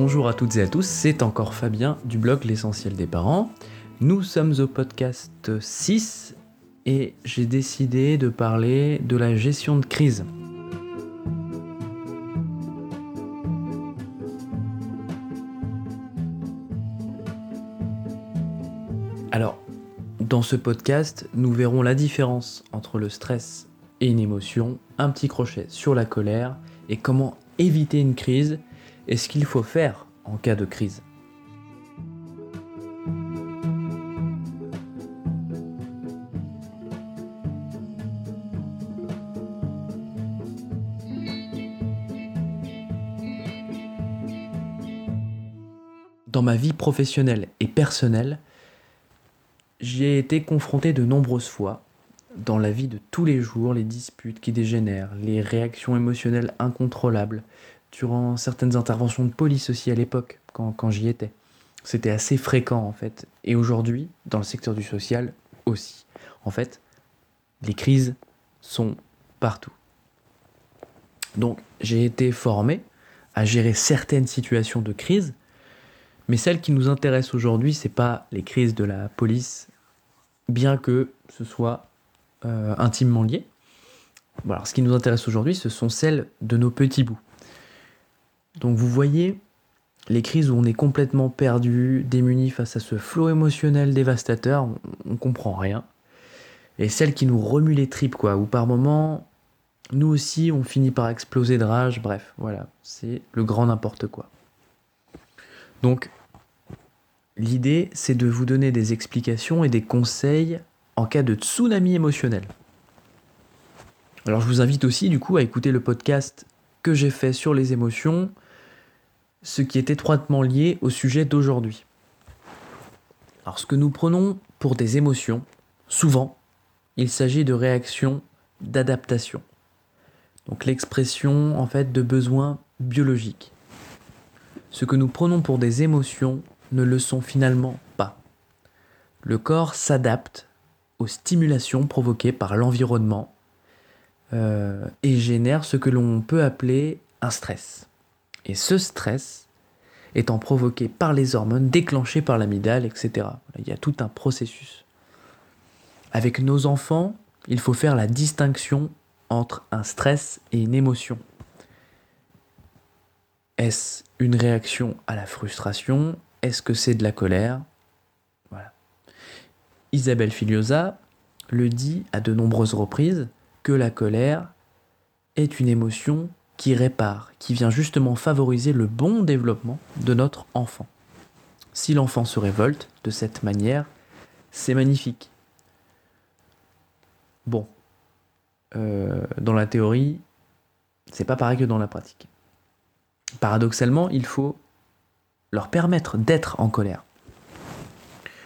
Bonjour à toutes et à tous, c'est encore Fabien du blog L'essentiel des parents. Nous sommes au podcast 6 et j'ai décidé de parler de la gestion de crise. Alors, dans ce podcast, nous verrons la différence entre le stress et une émotion, un petit crochet sur la colère et comment éviter une crise et ce qu'il faut faire en cas de crise. Dans ma vie professionnelle et personnelle, j'ai été confronté de nombreuses fois dans la vie de tous les jours, les disputes qui dégénèrent, les réactions émotionnelles incontrôlables, durant certaines interventions de police aussi à l'époque, quand, quand j'y étais. C'était assez fréquent en fait. Et aujourd'hui, dans le secteur du social aussi. En fait, les crises sont partout. Donc j'ai été formé à gérer certaines situations de crise, mais celle qui nous intéresse aujourd'hui, c'est pas les crises de la police, bien que ce soit euh, intimement lié. Ce qui nous intéresse aujourd'hui, ce sont celles de nos petits bouts. Donc vous voyez, les crises où on est complètement perdu, démuni face à ce flot émotionnel dévastateur, on, on comprend rien. Et celles qui nous remuent les tripes, quoi, où par moments, nous aussi, on finit par exploser de rage, bref, voilà, c'est le grand n'importe quoi. Donc, l'idée, c'est de vous donner des explications et des conseils en cas de tsunami émotionnel. Alors je vous invite aussi du coup à écouter le podcast que j'ai fait sur les émotions, ce qui est étroitement lié au sujet d'aujourd'hui. Alors ce que nous prenons pour des émotions, souvent, il s'agit de réactions d'adaptation. Donc l'expression en fait de besoins biologiques. Ce que nous prenons pour des émotions ne le sont finalement pas. Le corps s'adapte aux stimulations provoquées par l'environnement euh, et génère ce que l'on peut appeler un stress. Et ce stress étant provoqué par les hormones déclenchées par l'amygdale, etc. Il y a tout un processus. Avec nos enfants, il faut faire la distinction entre un stress et une émotion. Est-ce une réaction à la frustration? Est-ce que c'est de la colère? Isabelle Filiosa le dit à de nombreuses reprises que la colère est une émotion qui répare, qui vient justement favoriser le bon développement de notre enfant. Si l'enfant se révolte de cette manière, c'est magnifique. Bon, euh, dans la théorie, c'est pas pareil que dans la pratique. Paradoxalement, il faut leur permettre d'être en colère.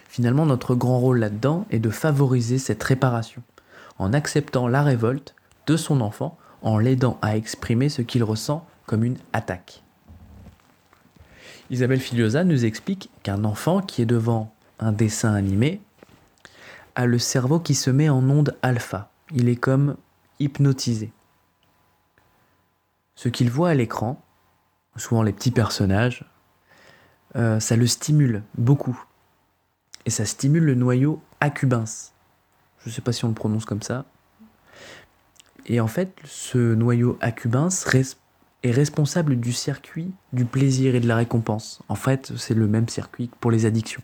Finalement, notre grand rôle là-dedans est de favoriser cette réparation, en acceptant la révolte de son enfant, en l'aidant à exprimer ce qu'il ressent comme une attaque. Isabelle Filiosa nous explique qu'un enfant qui est devant un dessin animé a le cerveau qui se met en onde alpha. Il est comme hypnotisé. Ce qu'il voit à l'écran, souvent les petits personnages, euh, ça le stimule beaucoup et ça stimule le noyau accumbens. Je ne sais pas si on le prononce comme ça. Et en fait, ce noyau accumbens est responsable du circuit du plaisir et de la récompense. En fait, c'est le même circuit pour les addictions.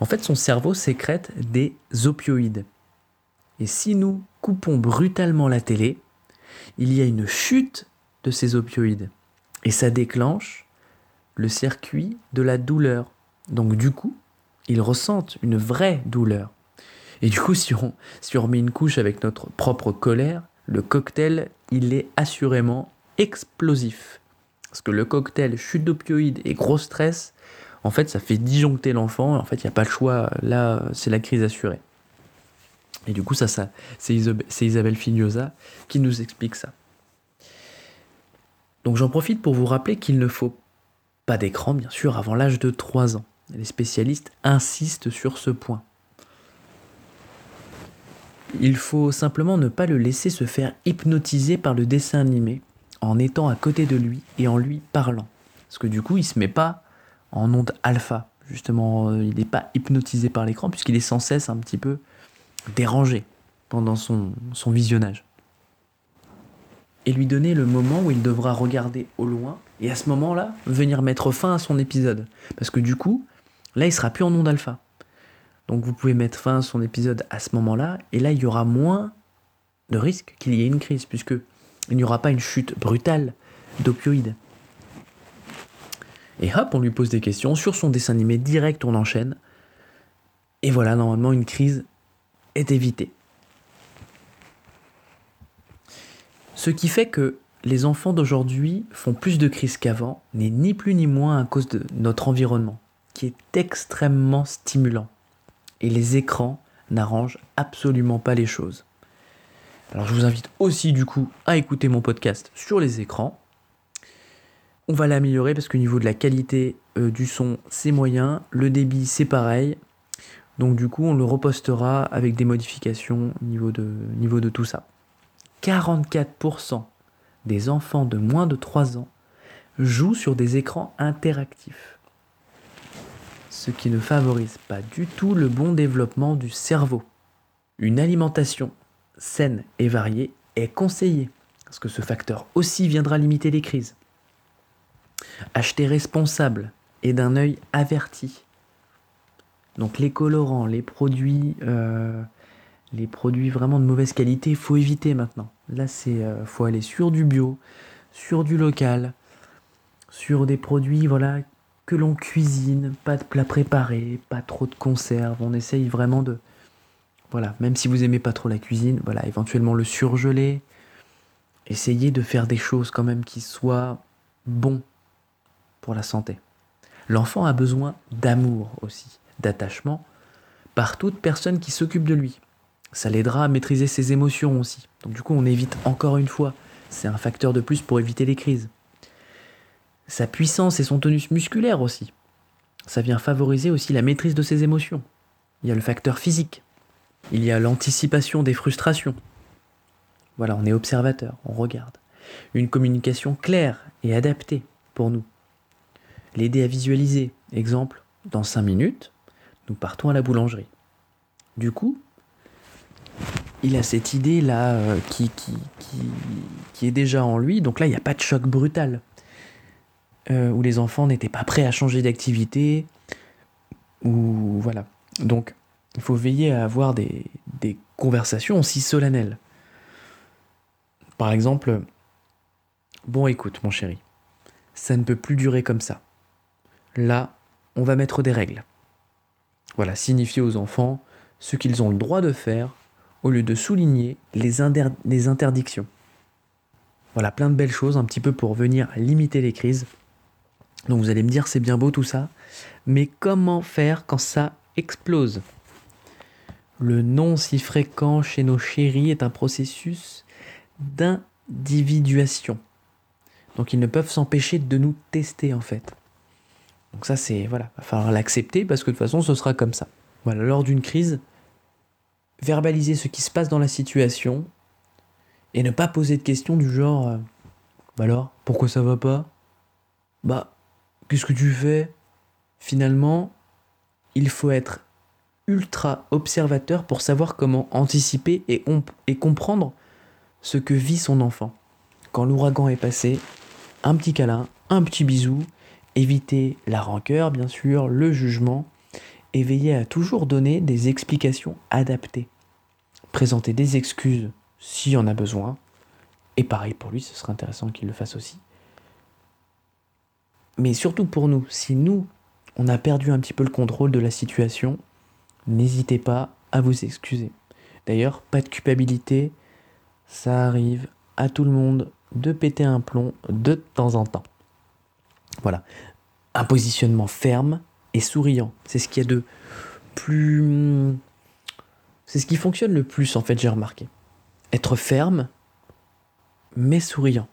En fait, son cerveau sécrète des opioïdes. Et si nous coupons brutalement la télé, il y a une chute de ces opioïdes. Et ça déclenche le circuit de la douleur. Donc du coup, ils ressentent une vraie douleur. Et du coup, si on, si remet une couche avec notre propre colère, le cocktail, il est assurément explosif. Parce que le cocktail chute d'opioïdes et gros stress, en fait, ça fait disjoncter l'enfant. En fait, il n'y a pas le choix. Là, c'est la crise assurée. Et du coup, ça, ça c'est Isabelle Fignosa qui nous explique ça. Donc j'en profite pour vous rappeler qu'il ne faut pas d'écran, bien sûr, avant l'âge de 3 ans. Les spécialistes insistent sur ce point. Il faut simplement ne pas le laisser se faire hypnotiser par le dessin animé en étant à côté de lui et en lui parlant. Parce que du coup, il se met pas en onde alpha. Justement, euh, il n'est pas hypnotisé par l'écran puisqu'il est sans cesse un petit peu dérangé pendant son, son visionnage. Et lui donner le moment où il devra regarder au loin et à ce moment-là, venir mettre fin à son épisode. Parce que du coup, là, il sera plus en onde alpha. Donc vous pouvez mettre fin à son épisode à ce moment-là, et là, il y aura moins de risque qu'il y ait une crise, puisque il n'y aura pas une chute brutale d'opioïdes. Et hop, on lui pose des questions sur son dessin animé direct, on enchaîne. Et voilà, normalement, une crise est évitée. Ce qui fait que les enfants d'aujourd'hui font plus de crises qu'avant n'est ni plus ni moins à cause de notre environnement, qui est extrêmement stimulant. Et les écrans n'arrangent absolument pas les choses. Alors je vous invite aussi du coup à écouter mon podcast sur les écrans. On va l'améliorer parce qu'au niveau de la qualité euh, du son, c'est moyen. Le débit, c'est pareil. Donc du coup, on le repostera avec des modifications au niveau de, niveau de tout ça. 44% des enfants de moins de 3 ans jouent sur des écrans interactifs, ce qui ne favorise pas du tout le bon développement du cerveau. Une alimentation saine et variée est conseillée, parce que ce facteur aussi viendra limiter les crises. Acheter responsable et d'un œil averti. Donc les colorants, les produits, euh, les produits vraiment de mauvaise qualité, il faut éviter maintenant. Là, c'est euh, faut aller sur du bio, sur du local, sur des produits voilà que l'on cuisine, pas de plats préparés, pas trop de conserves. On essaye vraiment de voilà, même si vous aimez pas trop la cuisine, voilà, éventuellement le surgeler. Essayez de faire des choses quand même qui soient bons pour la santé. L'enfant a besoin d'amour aussi, d'attachement par toute personne qui s'occupe de lui. Ça l'aidera à maîtriser ses émotions aussi. Donc du coup, on évite encore une fois. C'est un facteur de plus pour éviter les crises. Sa puissance et son tonus musculaire aussi. Ça vient favoriser aussi la maîtrise de ses émotions. Il y a le facteur physique. Il y a l'anticipation des frustrations. Voilà, on est observateur, on regarde. Une communication claire et adaptée pour nous. L'aider à visualiser. Exemple, dans 5 minutes, nous partons à la boulangerie. Du coup, il a cette idée-là euh, qui, qui, est déjà en lui. Donc là, il n'y a pas de choc brutal. Euh, où les enfants n'étaient pas prêts à changer d'activité. Ou voilà. Donc, il faut veiller à avoir des, conversations aussi solennelles. Par exemple, bon écoute mon chéri, ça ne peut plus durer comme ça. Là, on va mettre des règles. Voilà, signifier aux enfants ce qu'ils ont le droit de faire au lieu de souligner les, les interdictions. Voilà, plein de belles choses un petit peu pour venir limiter les crises. Donc vous allez me dire c'est bien beau tout ça, mais comment faire quand ça explose? Le non si fréquent chez nos chéris est un processus d'individuation. Donc ils ne peuvent s'empêcher de nous tester en fait. Donc ça c'est voilà, va falloir l'accepter parce que de toute façon ce sera comme ça. Voilà, lors d'une crise, verbaliser ce qui se passe dans la situation et ne pas poser de questions du genre euh, Bah alors, pourquoi ça va pas? Bah, qu'est-ce que tu fais Finalement, il faut être ultra observateur pour savoir comment anticiper et, comprendre ce que vit son enfant. Quand l'ouragan est passé, un petit câlin, un petit bisou, éviter la rancœur bien sûr, le jugement, et veiller à toujours donner des explications adaptées. Présenter des excuses s'il y en a besoin. Et pareil pour lui, ce serait intéressant qu'il le fasse aussi. Mais surtout pour nous, si nous, on a perdu un petit peu le contrôle de la situation, n'hésitez pas à vous excuser. D'ailleurs, pas de culpabilité, ça arrive à tout le monde de péter un plomb de temps en temps. Voilà. Un positionnement ferme, souriant. C'est ce qui est de plus. C'est ce qui fonctionne le plus, en fait, j'ai remarqué. Être ferme, mais souriant.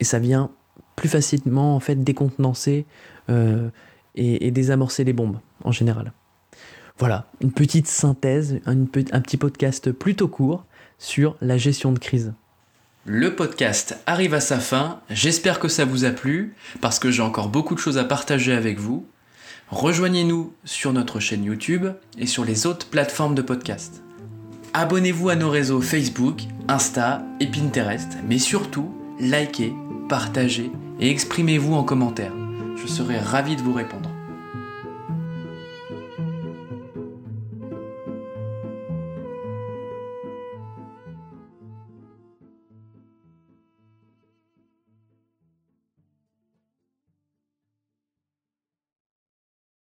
Et ça vient plus facilement, en fait, décontenancer euh, et, désamorcer les bombes, en général. Voilà, une petite synthèse, un petit podcast plutôt court sur la gestion de crise. Le podcast arrive à sa fin, j'espère que ça vous a plu, parce que j'ai encore beaucoup de choses à partager avec vous. Rejoignez-nous sur notre chaîne YouTube et sur les autres plateformes de podcast. Abonnez-vous à nos réseaux Facebook, Insta et Pinterest, mais surtout, likez, partagez et exprimez-vous en commentaire. Je serai ravi de vous répondre.